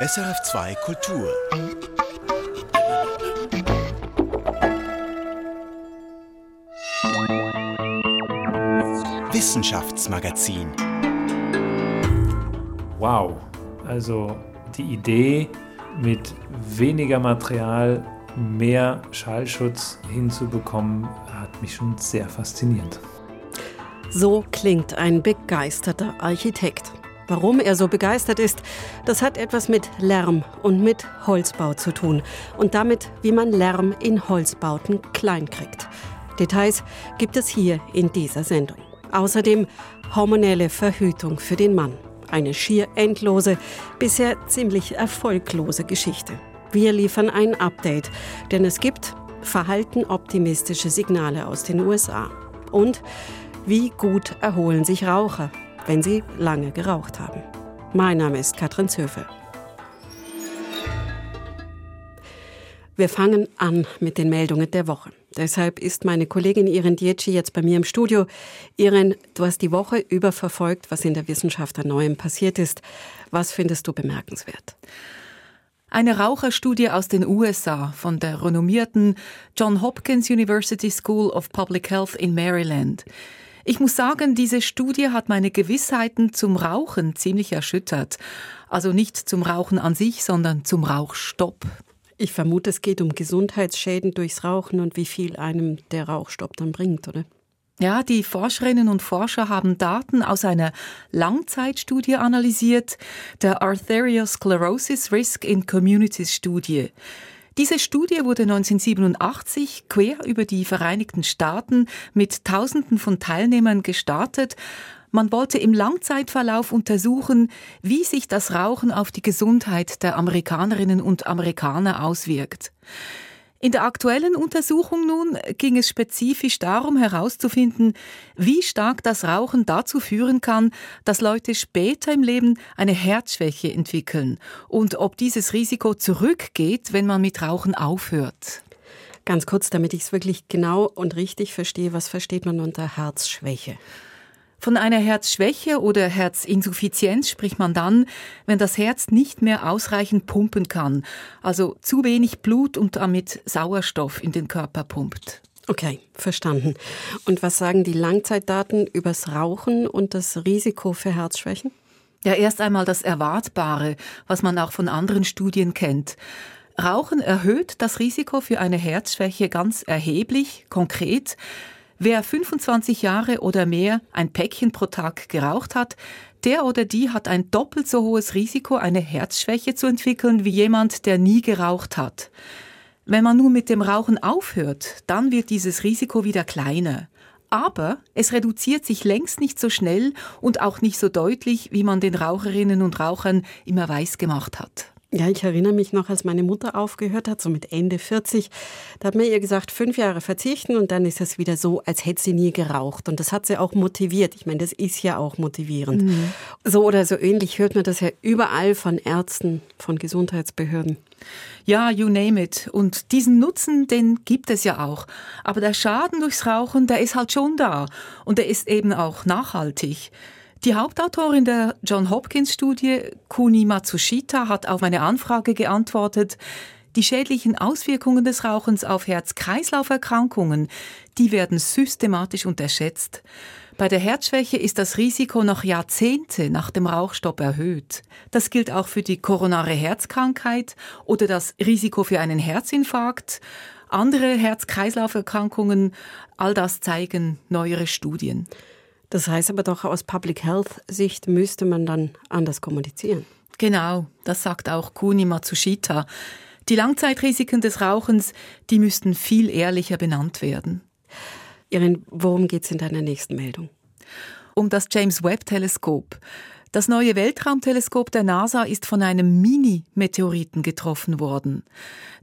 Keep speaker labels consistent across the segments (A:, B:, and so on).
A: SRF2 Kultur. Wissenschaftsmagazin.
B: Wow, also die Idee, mit weniger Material mehr Schallschutz hinzubekommen, hat mich schon sehr fasziniert.
C: So klingt ein begeisterter Architekt. Warum er so begeistert ist, das hat etwas mit Lärm und mit Holzbau zu tun und damit, wie man Lärm in Holzbauten klein kriegt. Details gibt es hier in dieser Sendung. Außerdem hormonelle Verhütung für den Mann. Eine schier endlose, bisher ziemlich erfolglose Geschichte. Wir liefern ein Update, denn es gibt verhaltenoptimistische Signale aus den USA. Und wie gut erholen sich Raucher, wenn sie lange geraucht haben. Mein Name ist Katrin Zöfel. Wir fangen an mit den Meldungen der Woche. Deshalb ist meine Kollegin Irin Dietschi jetzt bei mir im Studio. Irin, du hast die Woche über verfolgt, was in der Wissenschaft an Neuem passiert ist. Was findest du bemerkenswert?
D: Eine Raucherstudie aus den USA von der renommierten John Hopkins University School of Public Health in Maryland. Ich muss sagen, diese Studie hat meine Gewissheiten zum Rauchen ziemlich erschüttert. Also nicht zum Rauchen an sich, sondern zum Rauchstopp.
C: Ich vermute, es geht um Gesundheitsschäden durchs Rauchen und wie viel einem der Rauchstopp dann bringt, oder?
D: Ja, die Forscherinnen und Forscher haben Daten aus einer Langzeitstudie analysiert, der Arteriosclerosis Risk in Communities Studie. Diese Studie wurde 1987 quer über die Vereinigten Staaten mit Tausenden von Teilnehmern gestartet man wollte im Langzeitverlauf untersuchen, wie sich das Rauchen auf die Gesundheit der Amerikanerinnen und Amerikaner auswirkt. In der aktuellen Untersuchung nun ging es spezifisch darum herauszufinden, wie stark das Rauchen dazu führen kann, dass Leute später im Leben eine Herzschwäche entwickeln und ob dieses Risiko zurückgeht, wenn man mit Rauchen aufhört.
C: Ganz kurz, damit ich es wirklich genau und richtig verstehe, was versteht man unter Herzschwäche?
D: Von einer Herzschwäche oder Herzinsuffizienz spricht man dann, wenn das Herz nicht mehr ausreichend pumpen kann, also zu wenig Blut und damit Sauerstoff in den Körper pumpt.
C: Okay, verstanden. Und was sagen die Langzeitdaten übers Rauchen und das Risiko für Herzschwächen?
D: Ja, erst einmal das Erwartbare, was man auch von anderen Studien kennt. Rauchen erhöht das Risiko für eine Herzschwäche ganz erheblich, konkret. Wer 25 Jahre oder mehr ein Päckchen pro Tag geraucht hat, der oder die hat ein doppelt so hohes Risiko, eine Herzschwäche zu entwickeln, wie jemand, der nie geraucht hat. Wenn man nun mit dem Rauchen aufhört, dann wird dieses Risiko wieder kleiner. Aber es reduziert sich längst nicht so schnell und auch nicht so deutlich, wie man den Raucherinnen und Rauchern immer weiß gemacht hat.
C: Ja, ich erinnere mich noch, als meine Mutter aufgehört hat, so mit Ende 40, da hat mir ihr gesagt, fünf Jahre verzichten und dann ist es wieder so, als hätte sie nie geraucht. Und das hat sie auch motiviert. Ich meine, das ist ja auch motivierend. Mhm. So oder so ähnlich hört man das ja überall von Ärzten, von Gesundheitsbehörden.
D: Ja, you name it. Und diesen Nutzen, den gibt es ja auch. Aber der Schaden durchs Rauchen, der ist halt schon da. Und der ist eben auch nachhaltig. Die Hauptautorin der John Hopkins Studie, Kuni Matsushita, hat auf meine Anfrage geantwortet, die schädlichen Auswirkungen des Rauchens auf Herz-Kreislauf-Erkrankungen, die werden systematisch unterschätzt. Bei der Herzschwäche ist das Risiko noch Jahrzehnte nach dem Rauchstopp erhöht. Das gilt auch für die koronare Herzkrankheit oder das Risiko für einen Herzinfarkt. Andere Herz-Kreislauf-Erkrankungen, all das zeigen neuere Studien.
C: Das heißt aber doch aus Public Health Sicht müsste man dann anders kommunizieren.
D: Genau, das sagt auch Kuni Matsushita. Die Langzeitrisiken des Rauchens, die müssten viel ehrlicher benannt werden.
C: Irin, worum geht es in deiner nächsten Meldung?
D: Um das James Webb Teleskop. Das neue Weltraumteleskop der NASA ist von einem Mini-Meteoriten getroffen worden.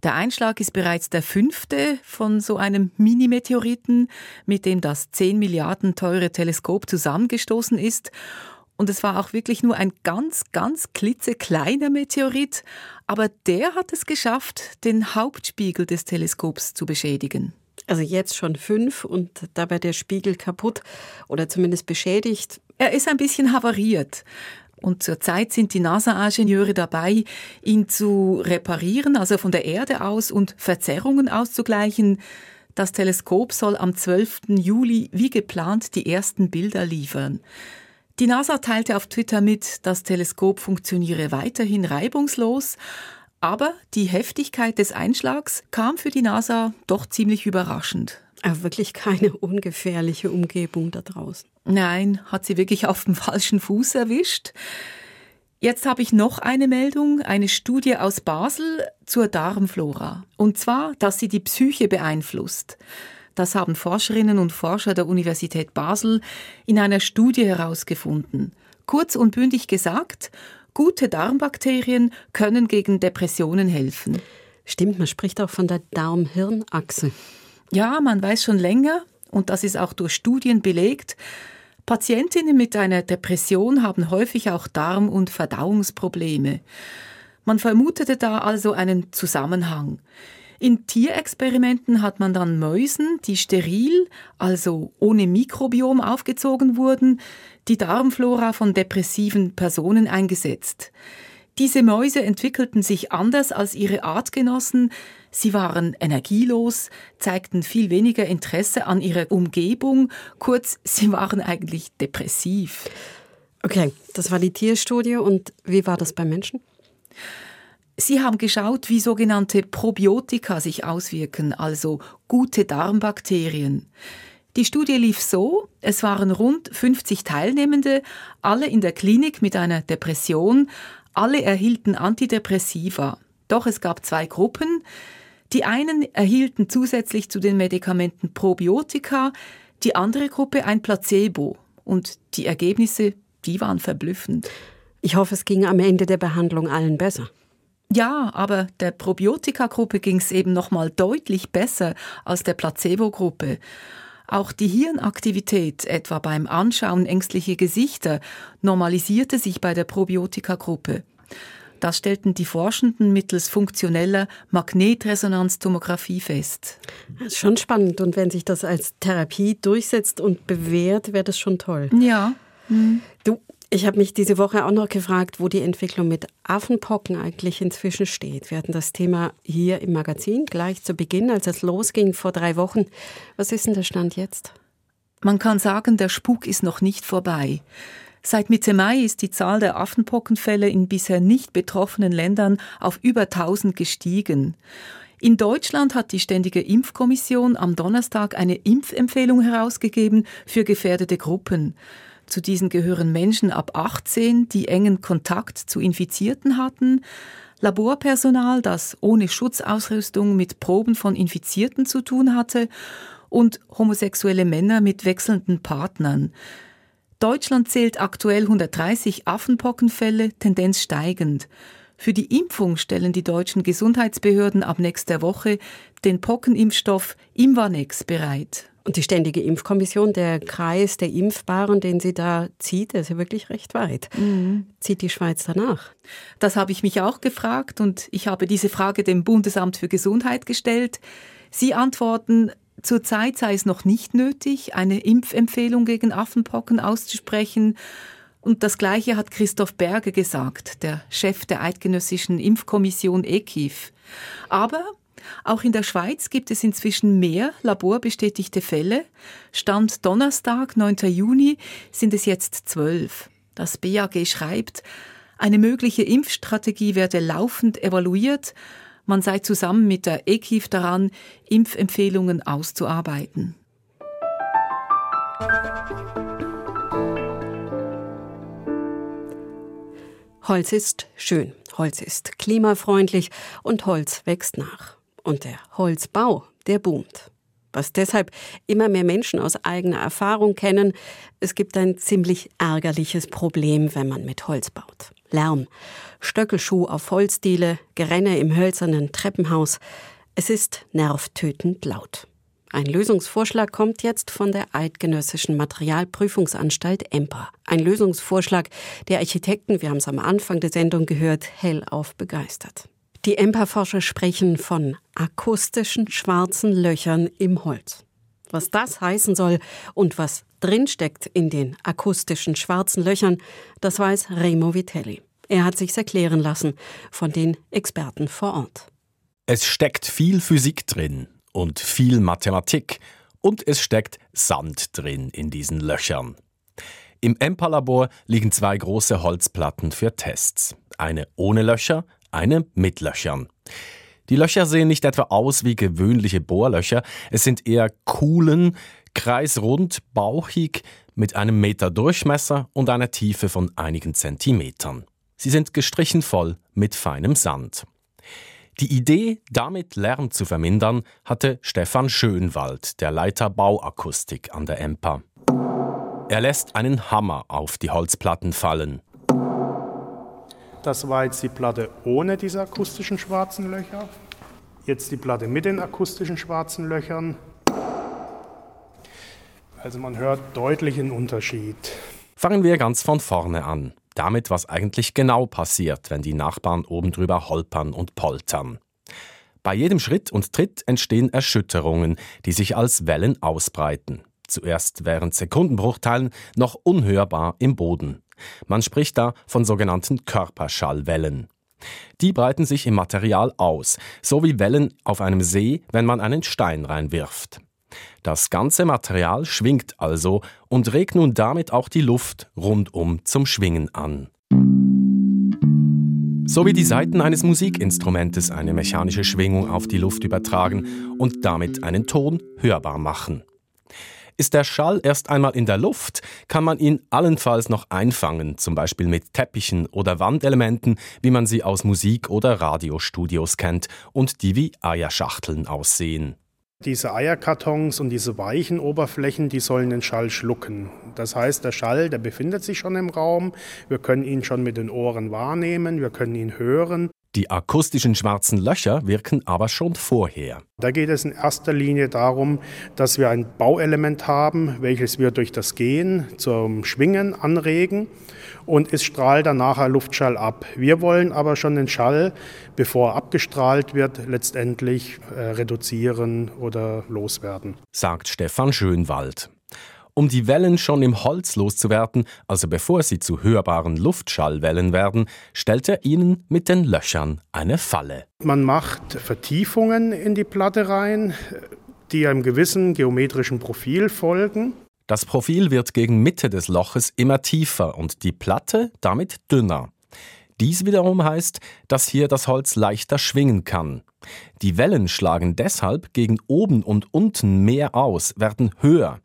D: Der Einschlag ist bereits der fünfte von so einem Mini-Meteoriten, mit dem das 10 Milliarden teure Teleskop zusammengestoßen ist. Und es war auch wirklich nur ein ganz, ganz klitzekleiner Meteorit, aber der hat es geschafft, den Hauptspiegel des Teleskops zu beschädigen.
C: Also jetzt schon fünf und dabei der Spiegel kaputt oder zumindest beschädigt.
D: Er ist ein bisschen havariert. Und zurzeit sind die NASA-Ingenieure dabei, ihn zu reparieren, also von der Erde aus und Verzerrungen auszugleichen. Das Teleskop soll am 12. Juli wie geplant die ersten Bilder liefern. Die NASA teilte auf Twitter mit, das Teleskop funktioniere weiterhin reibungslos, aber die Heftigkeit des Einschlags kam für die NASA doch ziemlich überraschend.
C: Aber wirklich keine ungefährliche Umgebung da draußen.
D: Nein, hat sie wirklich auf dem falschen Fuß erwischt. Jetzt habe ich noch eine Meldung, eine Studie aus Basel zur Darmflora. Und zwar, dass sie die Psyche beeinflusst. Das haben Forscherinnen und Forscher der Universität Basel in einer Studie herausgefunden. Kurz und bündig gesagt, gute Darmbakterien können gegen Depressionen helfen.
C: Stimmt, man spricht auch von der Darm-Hirn-Achse.
D: Ja, man weiß schon länger, und das ist auch durch Studien belegt, Patientinnen mit einer Depression haben häufig auch Darm- und Verdauungsprobleme. Man vermutete da also einen Zusammenhang. In Tierexperimenten hat man dann Mäusen, die steril, also ohne Mikrobiom aufgezogen wurden, die Darmflora von depressiven Personen eingesetzt. Diese Mäuse entwickelten sich anders als ihre Artgenossen, sie waren energielos, zeigten viel weniger Interesse an ihrer Umgebung, kurz, sie waren eigentlich depressiv.
C: Okay, das war die Tierstudie und wie war das bei Menschen?
D: Sie haben geschaut, wie sogenannte Probiotika sich auswirken, also gute Darmbakterien. Die Studie lief so, es waren rund 50 Teilnehmende, alle in der Klinik mit einer Depression, alle erhielten Antidepressiva. Doch es gab zwei Gruppen. Die einen erhielten zusätzlich zu den Medikamenten Probiotika, die andere Gruppe ein Placebo. Und die Ergebnisse, die waren verblüffend.
C: Ich hoffe, es ging am Ende der Behandlung allen besser.
D: Ja, aber der Probiotika-Gruppe ging es eben nochmal deutlich besser als der Placebo-Gruppe. Auch die Hirnaktivität, etwa beim Anschauen ängstlicher Gesichter, normalisierte sich bei der Probiotika-Gruppe. Das stellten die Forschenden mittels funktioneller Magnetresonanztomographie fest.
C: Das ist schon spannend. Und wenn sich das als Therapie durchsetzt und bewährt, wäre das schon toll.
D: Ja.
C: Hm. Du, ich habe mich diese Woche auch noch gefragt, wo die Entwicklung mit Affenpocken eigentlich inzwischen steht. Wir hatten das Thema hier im Magazin gleich zu Beginn, als es losging vor drei Wochen. Was ist denn der Stand jetzt?
D: Man kann sagen, der Spuk ist noch nicht vorbei. Seit Mitte Mai ist die Zahl der Affenpockenfälle in bisher nicht betroffenen Ländern auf über 1000 gestiegen. In Deutschland hat die Ständige Impfkommission am Donnerstag eine Impfempfehlung herausgegeben für gefährdete Gruppen. Zu diesen gehören Menschen ab 18, die engen Kontakt zu Infizierten hatten, Laborpersonal, das ohne Schutzausrüstung mit Proben von Infizierten zu tun hatte, und homosexuelle Männer mit wechselnden Partnern. Deutschland zählt aktuell 130 Affenpockenfälle, Tendenz steigend. Für die Impfung stellen die deutschen Gesundheitsbehörden ab nächster Woche den Pockenimpfstoff Imvanex bereit.
C: Und die Ständige Impfkommission, der Kreis der Impfbaren, den sie da zieht, ist ja wirklich recht weit. Mhm. Zieht die Schweiz danach?
D: Das habe ich mich auch gefragt und ich habe diese Frage dem Bundesamt für Gesundheit gestellt. Sie antworten, zurzeit sei es noch nicht nötig, eine Impfempfehlung gegen Affenpocken auszusprechen. Und das Gleiche hat Christoph Berger gesagt, der Chef der Eidgenössischen Impfkommission EKIF. Aber auch in der Schweiz gibt es inzwischen mehr laborbestätigte Fälle. Stand Donnerstag, 9. Juni, sind es jetzt zwölf. Das BAG schreibt, eine mögliche Impfstrategie werde laufend evaluiert. Man sei zusammen mit der EKIF daran, Impfempfehlungen auszuarbeiten.
C: Holz ist schön, Holz ist klimafreundlich und Holz wächst nach. Und der Holzbau, der boomt. Was deshalb immer mehr Menschen aus eigener Erfahrung kennen, es gibt ein ziemlich ärgerliches Problem, wenn man mit Holz baut. Lärm, Stöckelschuh auf Holzdiele, Gerenne im hölzernen Treppenhaus. Es ist nervtötend laut. Ein Lösungsvorschlag kommt jetzt von der Eidgenössischen Materialprüfungsanstalt EMPA. Ein Lösungsvorschlag, der Architekten, wir haben es am Anfang der Sendung gehört, hellauf begeistert. Die EMPA-Forscher sprechen von akustischen schwarzen Löchern im Holz. Was das heißen soll und was drinsteckt in den akustischen schwarzen Löchern, das weiß Remo Vitelli. Er hat sich's erklären lassen von den Experten vor Ort.
E: Es steckt viel Physik drin und viel Mathematik und es steckt Sand drin in diesen Löchern. Im EMPA-Labor liegen zwei große Holzplatten für Tests. Eine ohne Löcher, eine mit Löchern. Die Löcher sehen nicht etwa aus wie gewöhnliche Bohrlöcher, es sind eher Kuhlen, kreisrund, bauchig, mit einem Meter Durchmesser und einer Tiefe von einigen Zentimetern. Sie sind gestrichen voll mit feinem Sand. Die Idee, damit Lärm zu vermindern, hatte Stefan Schönwald, der Leiter Bauakustik an der EMPA. Er lässt einen Hammer auf die Holzplatten fallen.
F: Das war jetzt die Platte ohne diese akustischen schwarzen Löcher. Jetzt die Platte mit den akustischen schwarzen Löchern. Also man hört deutlich einen Unterschied.
E: Fangen wir ganz von vorne an. Damit, was eigentlich genau passiert, wenn die Nachbarn oben drüber holpern und poltern. Bei jedem Schritt und Tritt entstehen Erschütterungen, die sich als Wellen ausbreiten. Zuerst während Sekundenbruchteilen noch unhörbar im Boden. Man spricht da von sogenannten Körperschallwellen. Die breiten sich im Material aus, so wie Wellen auf einem See, wenn man einen Stein reinwirft. Das ganze Material schwingt also und regt nun damit auch die Luft rundum zum Schwingen an. So wie die Saiten eines Musikinstrumentes eine mechanische Schwingung auf die Luft übertragen und damit einen Ton hörbar machen. Ist der Schall erst einmal in der Luft, kann man ihn allenfalls noch einfangen, zum Beispiel mit Teppichen oder Wandelementen, wie man sie aus Musik- oder Radiostudios kennt und die wie Eierschachteln aussehen.
F: Diese Eierkartons und diese weichen Oberflächen, die sollen den Schall schlucken. Das heißt, der Schall, der befindet sich schon im Raum. Wir können ihn schon mit den Ohren wahrnehmen, wir können ihn hören.
E: Die akustischen schwarzen Löcher wirken aber schon vorher.
F: Da geht es in erster Linie darum, dass wir ein Bauelement haben, welches wir durch das Gehen zum Schwingen anregen und es strahlt dann nachher Luftschall ab. Wir wollen aber schon den Schall, bevor er abgestrahlt wird, letztendlich äh, reduzieren oder loswerden.
E: Sagt Stefan Schönwald. Um die Wellen schon im Holz loszuwerden, also bevor sie zu hörbaren Luftschallwellen werden, stellt er ihnen mit den Löchern eine Falle.
F: Man macht Vertiefungen in die Platte rein, die einem gewissen geometrischen Profil folgen.
E: Das Profil wird gegen Mitte des Loches immer tiefer und die Platte damit dünner. Dies wiederum heißt, dass hier das Holz leichter schwingen kann. Die Wellen schlagen deshalb gegen oben und unten mehr aus, werden höher.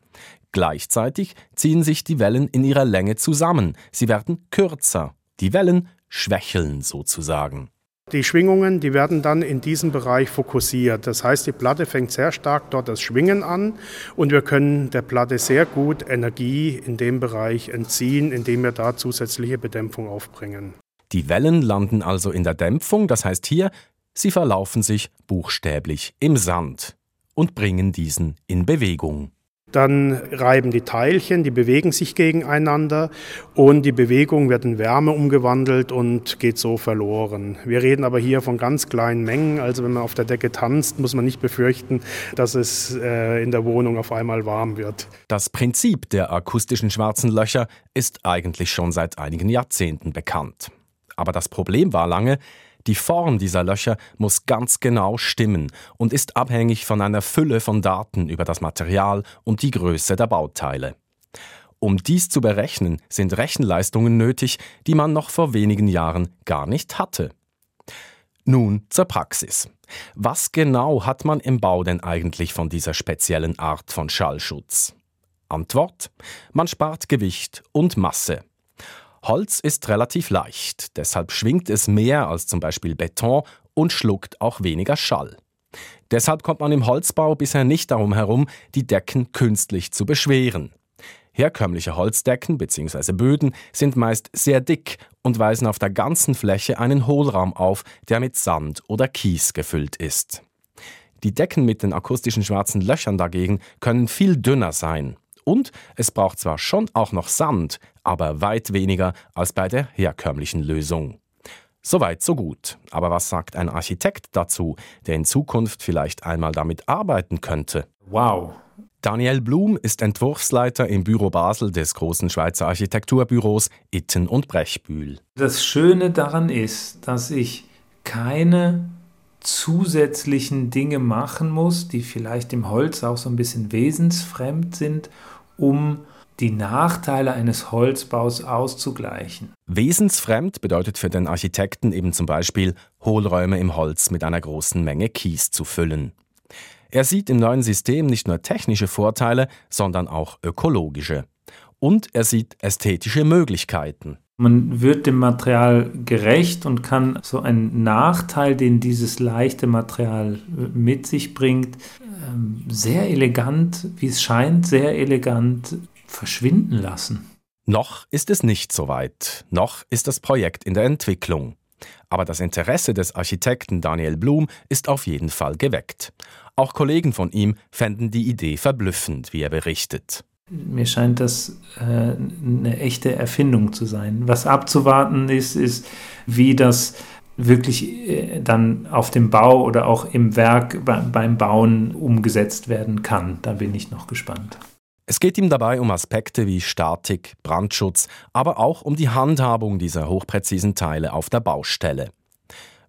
E: Gleichzeitig ziehen sich die Wellen in ihrer Länge zusammen, sie werden kürzer, die Wellen schwächeln sozusagen.
F: Die Schwingungen, die werden dann in diesem Bereich fokussiert. Das heißt, die Platte fängt sehr stark dort das Schwingen an und wir können der Platte sehr gut Energie in dem Bereich entziehen, indem wir da zusätzliche Bedämpfung aufbringen.
E: Die Wellen landen also in der Dämpfung, das heißt hier, sie verlaufen sich buchstäblich im Sand und bringen diesen in Bewegung.
F: Dann reiben die Teilchen, die bewegen sich gegeneinander und die Bewegung wird in Wärme umgewandelt und geht so verloren. Wir reden aber hier von ganz kleinen Mengen, also wenn man auf der Decke tanzt, muss man nicht befürchten, dass es äh, in der Wohnung auf einmal warm wird.
E: Das Prinzip der akustischen schwarzen Löcher ist eigentlich schon seit einigen Jahrzehnten bekannt. Aber das Problem war lange, die Form dieser Löcher muss ganz genau stimmen und ist abhängig von einer Fülle von Daten über das Material und die Größe der Bauteile. Um dies zu berechnen, sind Rechenleistungen nötig, die man noch vor wenigen Jahren gar nicht hatte. Nun zur Praxis. Was genau hat man im Bau denn eigentlich von dieser speziellen Art von Schallschutz? Antwort: Man spart Gewicht und Masse. Holz ist relativ leicht, deshalb schwingt es mehr als zum Beispiel Beton und schluckt auch weniger Schall. Deshalb kommt man im Holzbau bisher nicht darum herum, die Decken künstlich zu beschweren. Herkömmliche Holzdecken bzw. Böden sind meist sehr dick und weisen auf der ganzen Fläche einen Hohlraum auf, der mit Sand oder Kies gefüllt ist. Die Decken mit den akustischen schwarzen Löchern dagegen können viel dünner sein und es braucht zwar schon auch noch Sand, aber weit weniger als bei der herkömmlichen Lösung. Soweit, so gut. Aber was sagt ein Architekt dazu, der in Zukunft vielleicht einmal damit arbeiten könnte?
B: Wow,
E: Daniel Blum ist Entwurfsleiter im Büro Basel des großen Schweizer Architekturbüros Itten und Brechbühl.
B: Das Schöne daran ist, dass ich keine zusätzlichen Dinge machen muss, die vielleicht im Holz auch so ein bisschen wesensfremd sind, um die Nachteile eines Holzbaus auszugleichen.
E: Wesensfremd bedeutet für den Architekten eben zum Beispiel, Hohlräume im Holz mit einer großen Menge Kies zu füllen. Er sieht im neuen System nicht nur technische Vorteile, sondern auch ökologische. Und er sieht ästhetische Möglichkeiten.
B: Man wird dem Material gerecht und kann so einen Nachteil, den dieses leichte Material mit sich bringt, ähm, sehr elegant, wie es scheint, sehr elegant verschwinden lassen.
E: Noch ist es nicht so weit. Noch ist das Projekt in der Entwicklung. Aber das Interesse des Architekten Daniel Blum ist auf jeden Fall geweckt. Auch Kollegen von ihm fänden die Idee verblüffend, wie er berichtet.
B: Mir scheint das äh, eine echte Erfindung zu sein. Was abzuwarten ist, ist, wie das wirklich äh, dann auf dem Bau oder auch im Werk beim Bauen umgesetzt werden kann. Da bin ich noch gespannt.
E: Es geht ihm dabei um Aspekte wie Statik, Brandschutz, aber auch um die Handhabung dieser hochpräzisen Teile auf der Baustelle.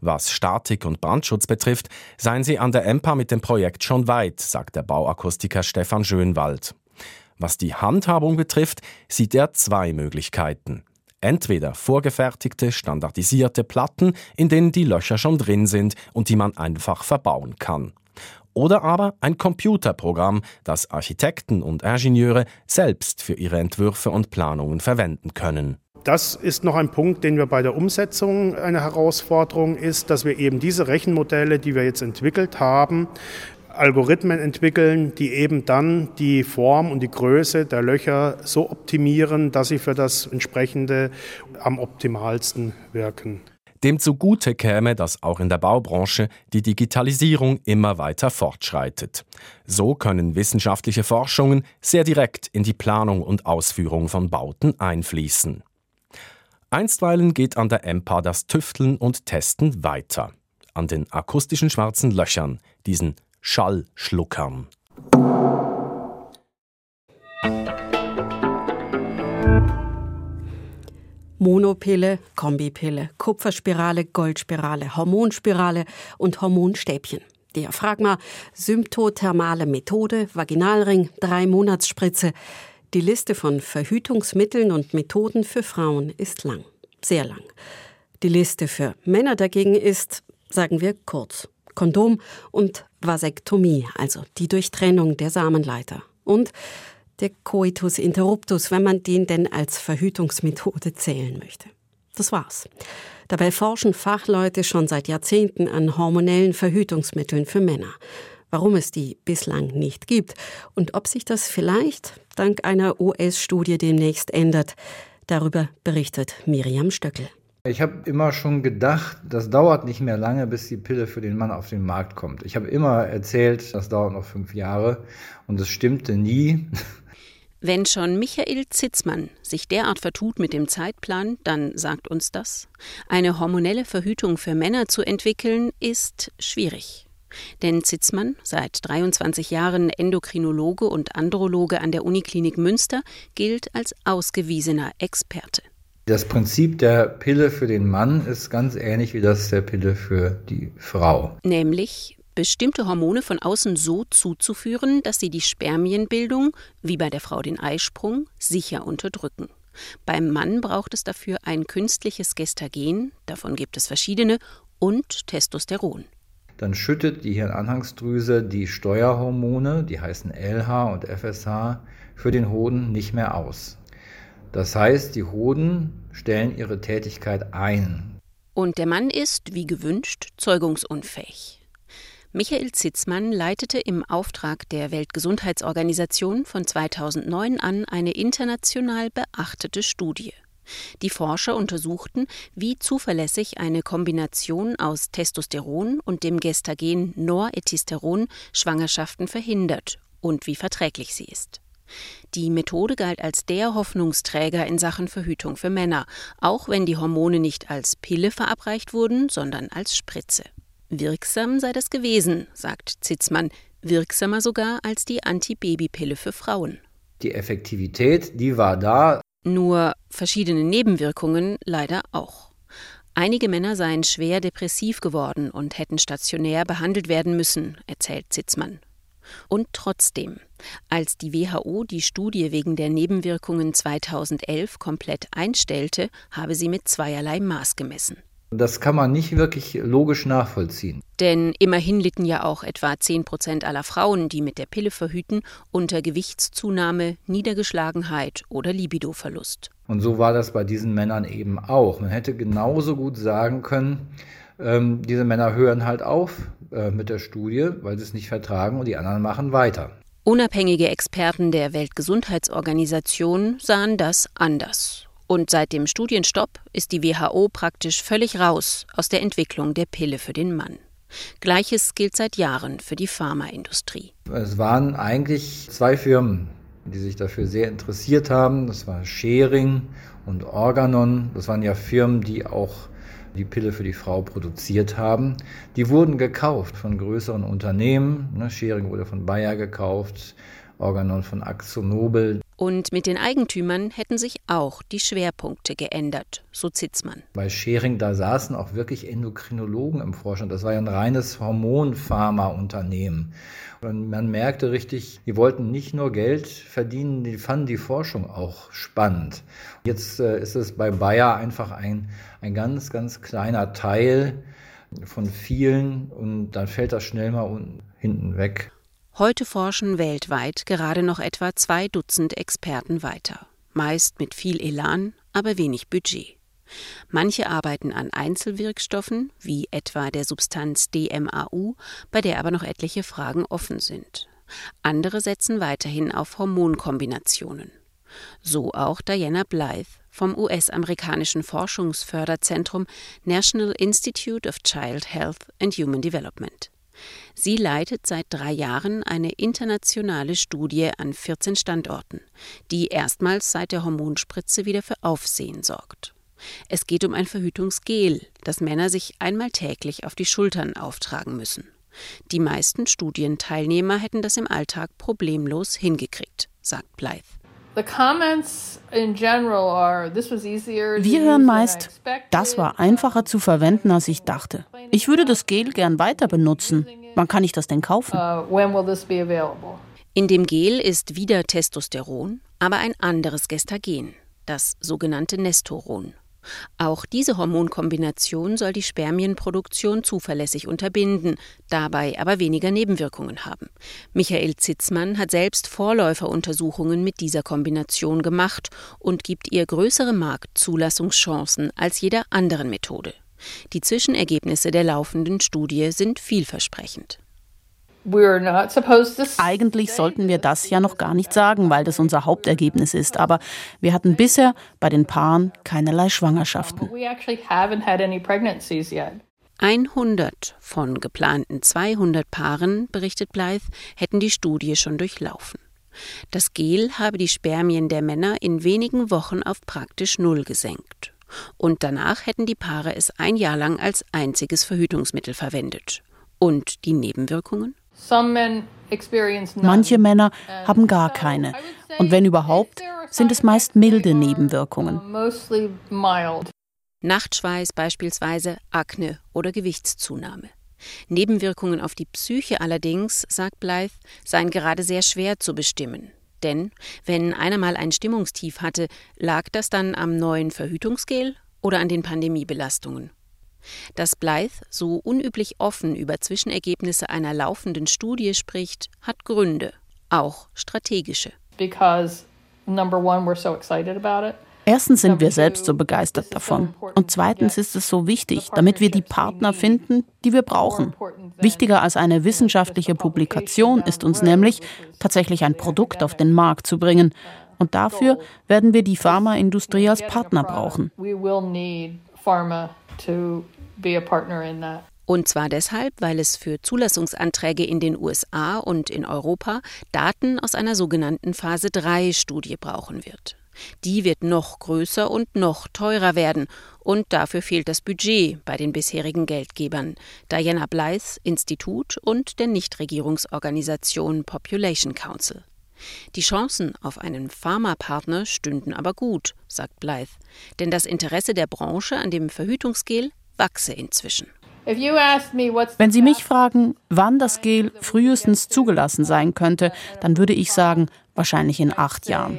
E: Was Statik und Brandschutz betrifft, seien sie an der EMPA mit dem Projekt schon weit, sagt der Bauakustiker Stefan Schönwald. Was die Handhabung betrifft, sieht er zwei Möglichkeiten. Entweder vorgefertigte, standardisierte Platten, in denen die Löcher schon drin sind und die man einfach verbauen kann. Oder aber ein Computerprogramm, das Architekten und Ingenieure selbst für ihre Entwürfe und Planungen verwenden können.
F: Das ist noch ein Punkt, den wir bei der Umsetzung eine Herausforderung ist, dass wir eben diese Rechenmodelle, die wir jetzt entwickelt haben, Algorithmen entwickeln, die eben dann die Form und die Größe der Löcher so optimieren, dass sie für das entsprechende am optimalsten wirken.
E: Dem zugute käme, dass auch in der Baubranche die Digitalisierung immer weiter fortschreitet. So können wissenschaftliche Forschungen sehr direkt in die Planung und Ausführung von Bauten einfließen. Einstweilen geht an der EMPA das Tüfteln und Testen weiter. An den akustischen schwarzen Löchern, diesen Schallschluckern.
C: Monopille, Kombipille, Kupferspirale, Goldspirale, Hormonspirale und Hormonstäbchen. Diaphragma, symptothermale Methode, Vaginalring, drei Monatsspritze. Die Liste von Verhütungsmitteln und Methoden für Frauen ist lang, sehr lang. Die Liste für Männer dagegen ist, sagen wir kurz, Kondom und Vasektomie, also die Durchtrennung der Samenleiter. Und der Coitus interruptus, wenn man den denn als Verhütungsmethode zählen möchte. Das war's. Dabei forschen Fachleute schon seit Jahrzehnten an hormonellen Verhütungsmitteln für Männer warum es die bislang nicht gibt und ob sich das vielleicht dank einer US-Studie demnächst ändert. Darüber berichtet Miriam Stöckel.
G: Ich habe immer schon gedacht, das dauert nicht mehr lange, bis die Pille für den Mann auf den Markt kommt. Ich habe immer erzählt, das dauert noch fünf Jahre und es stimmte nie.
H: Wenn schon Michael Zitzmann sich derart vertut mit dem Zeitplan, dann sagt uns das. Eine hormonelle Verhütung für Männer zu entwickeln, ist schwierig. Denn Zitzmann, seit 23 Jahren Endokrinologe und Androloge an der Uniklinik Münster, gilt als ausgewiesener Experte.
G: Das Prinzip der Pille für den Mann ist ganz ähnlich wie das der Pille für die Frau.
H: Nämlich bestimmte Hormone von außen so zuzuführen, dass sie die Spermienbildung, wie bei der Frau den Eisprung, sicher unterdrücken. Beim Mann braucht es dafür ein künstliches Gestagen, davon gibt es verschiedene, und Testosteron
G: dann schüttet die Hirnanhangsdrüse die Steuerhormone, die heißen LH und FSH, für den Hoden nicht mehr aus. Das heißt, die Hoden stellen ihre Tätigkeit ein.
H: Und der Mann ist, wie gewünscht, zeugungsunfähig. Michael Zitzmann leitete im Auftrag der Weltgesundheitsorganisation von 2009 an eine international beachtete Studie. Die Forscher untersuchten, wie zuverlässig eine Kombination aus Testosteron und dem Gestagen Noretisteron Schwangerschaften verhindert und wie verträglich sie ist. Die Methode galt als der Hoffnungsträger in Sachen Verhütung für Männer, auch wenn die Hormone nicht als Pille verabreicht wurden, sondern als Spritze. Wirksam sei das gewesen, sagt Zitzmann, wirksamer sogar als die Antibabypille für Frauen.
G: Die Effektivität, die war da.
H: Nur verschiedene Nebenwirkungen leider auch. Einige Männer seien schwer depressiv geworden und hätten stationär behandelt werden müssen, erzählt Zitzmann. Und trotzdem, als die WHO die Studie wegen der Nebenwirkungen 2011 komplett einstellte, habe sie mit zweierlei Maß gemessen.
G: Das kann man nicht wirklich logisch nachvollziehen.
H: Denn immerhin litten ja auch etwa 10 Prozent aller Frauen, die mit der Pille verhüten, unter Gewichtszunahme, Niedergeschlagenheit oder Libidoverlust.
G: Und so war das bei diesen Männern eben auch. Man hätte genauso gut sagen können, ähm, diese Männer hören halt auf äh, mit der Studie, weil sie es nicht vertragen und die anderen machen weiter.
H: Unabhängige Experten der Weltgesundheitsorganisation sahen das anders und seit dem Studienstopp ist die WHO praktisch völlig raus aus der Entwicklung der Pille für den Mann. Gleiches gilt seit Jahren für die Pharmaindustrie.
G: Es waren eigentlich zwei Firmen, die sich dafür sehr interessiert haben. Das war Schering und Organon. Das waren ja Firmen, die auch die Pille für die Frau produziert haben. Die wurden gekauft von größeren Unternehmen. Ne, Schering wurde von Bayer gekauft, Organon von Axonobel.
H: Und mit den Eigentümern hätten sich auch die Schwerpunkte geändert, so Zitzmann.
G: Bei Schering, da saßen auch wirklich Endokrinologen im Vorstand. Das war ja ein reines Hormonpharmaunternehmen. Und man merkte richtig, die wollten nicht nur Geld verdienen, die fanden die Forschung auch spannend. Jetzt äh, ist es bei Bayer einfach ein, ein ganz, ganz kleiner Teil von vielen und dann fällt das schnell mal hinten weg.
H: Heute forschen weltweit gerade noch etwa zwei Dutzend Experten weiter, meist mit viel Elan, aber wenig Budget. Manche arbeiten an Einzelwirkstoffen, wie etwa der Substanz DMAU, bei der aber noch etliche Fragen offen sind. Andere setzen weiterhin auf Hormonkombinationen. So auch Diana Blythe vom US-amerikanischen Forschungsförderzentrum National Institute of Child Health and Human Development. Sie leitet seit drei Jahren eine internationale Studie an 14 Standorten, die erstmals seit der Hormonspritze wieder für Aufsehen sorgt. Es geht um ein Verhütungsgel, das Männer sich einmal täglich auf die Schultern auftragen müssen. Die meisten Studienteilnehmer hätten das im Alltag problemlos hingekriegt, sagt Blythe.
I: Wir hören meist, das war einfacher zu verwenden, als ich dachte. Ich würde das Gel gern weiter benutzen. Wann kann ich das denn kaufen?
H: Uh, In dem Gel ist wieder Testosteron, aber ein anderes Gestagen, das sogenannte Nestoron. Auch diese Hormonkombination soll die Spermienproduktion zuverlässig unterbinden, dabei aber weniger Nebenwirkungen haben. Michael Zitzmann hat selbst Vorläuferuntersuchungen mit dieser Kombination gemacht und gibt ihr größere Marktzulassungschancen als jeder anderen Methode. Die Zwischenergebnisse der laufenden Studie sind vielversprechend.
I: Eigentlich sollten wir das ja noch gar nicht sagen, weil das unser Hauptergebnis ist. Aber wir hatten bisher bei den Paaren keinerlei Schwangerschaften.
H: 100 von geplanten 200 Paaren, berichtet Blythe, hätten die Studie schon durchlaufen. Das Gel habe die Spermien der Männer in wenigen Wochen auf praktisch Null gesenkt. Und danach hätten die Paare es ein Jahr lang als einziges Verhütungsmittel verwendet. Und die Nebenwirkungen?
I: Manche Männer haben gar keine. Und wenn überhaupt, sind es meist milde Nebenwirkungen.
H: Nachtschweiß beispielsweise, Akne oder Gewichtszunahme. Nebenwirkungen auf die Psyche allerdings, sagt Blythe, seien gerade sehr schwer zu bestimmen. Denn wenn einer mal ein Stimmungstief hatte, lag das dann am neuen Verhütungsgel oder an den Pandemiebelastungen? Dass Blythe so unüblich offen über Zwischenergebnisse einer laufenden Studie spricht, hat Gründe, auch strategische.
I: Erstens sind wir selbst so begeistert davon. Und zweitens ist es so wichtig, damit wir die Partner finden, die wir brauchen. Wichtiger als eine wissenschaftliche Publikation ist uns nämlich, tatsächlich ein Produkt auf den Markt zu bringen. Und dafür werden wir die Pharmaindustrie als Partner brauchen.
H: Und zwar deshalb, weil es für Zulassungsanträge in den USA und in Europa Daten aus einer sogenannten Phase 3 Studie brauchen wird. Die wird noch größer und noch teurer werden. Und dafür fehlt das Budget bei den bisherigen Geldgebern. Diana Blythe Institut und der Nichtregierungsorganisation Population Council. Die Chancen auf einen Pharmapartner stünden aber gut, sagt Blythe. Denn das Interesse der Branche an dem Verhütungsgel wachse inzwischen.
I: Wenn Sie mich fragen, wann das Gel frühestens zugelassen sein könnte, dann würde ich sagen, wahrscheinlich in acht Jahren.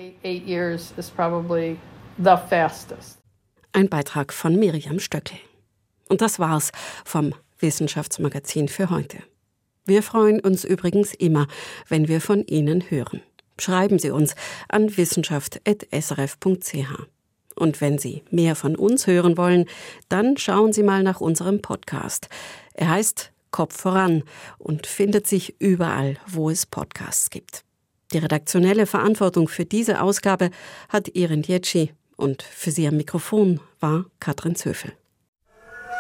C: Ein Beitrag von Miriam Stöckel. Und das war's vom Wissenschaftsmagazin für heute. Wir freuen uns übrigens immer, wenn wir von Ihnen hören. Schreiben Sie uns an wissenschaft.srf.ch. Und wenn Sie mehr von uns hören wollen, dann schauen Sie mal nach unserem Podcast. Er heißt Kopf voran und findet sich überall, wo es Podcasts gibt. Die redaktionelle Verantwortung für diese Ausgabe hat Irin Dietschi und für Sie am Mikrofon war Katrin Zöfel.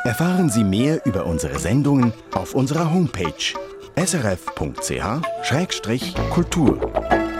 A: Erfahren Sie mehr über unsere Sendungen auf unserer Homepage srf.ch-kultur.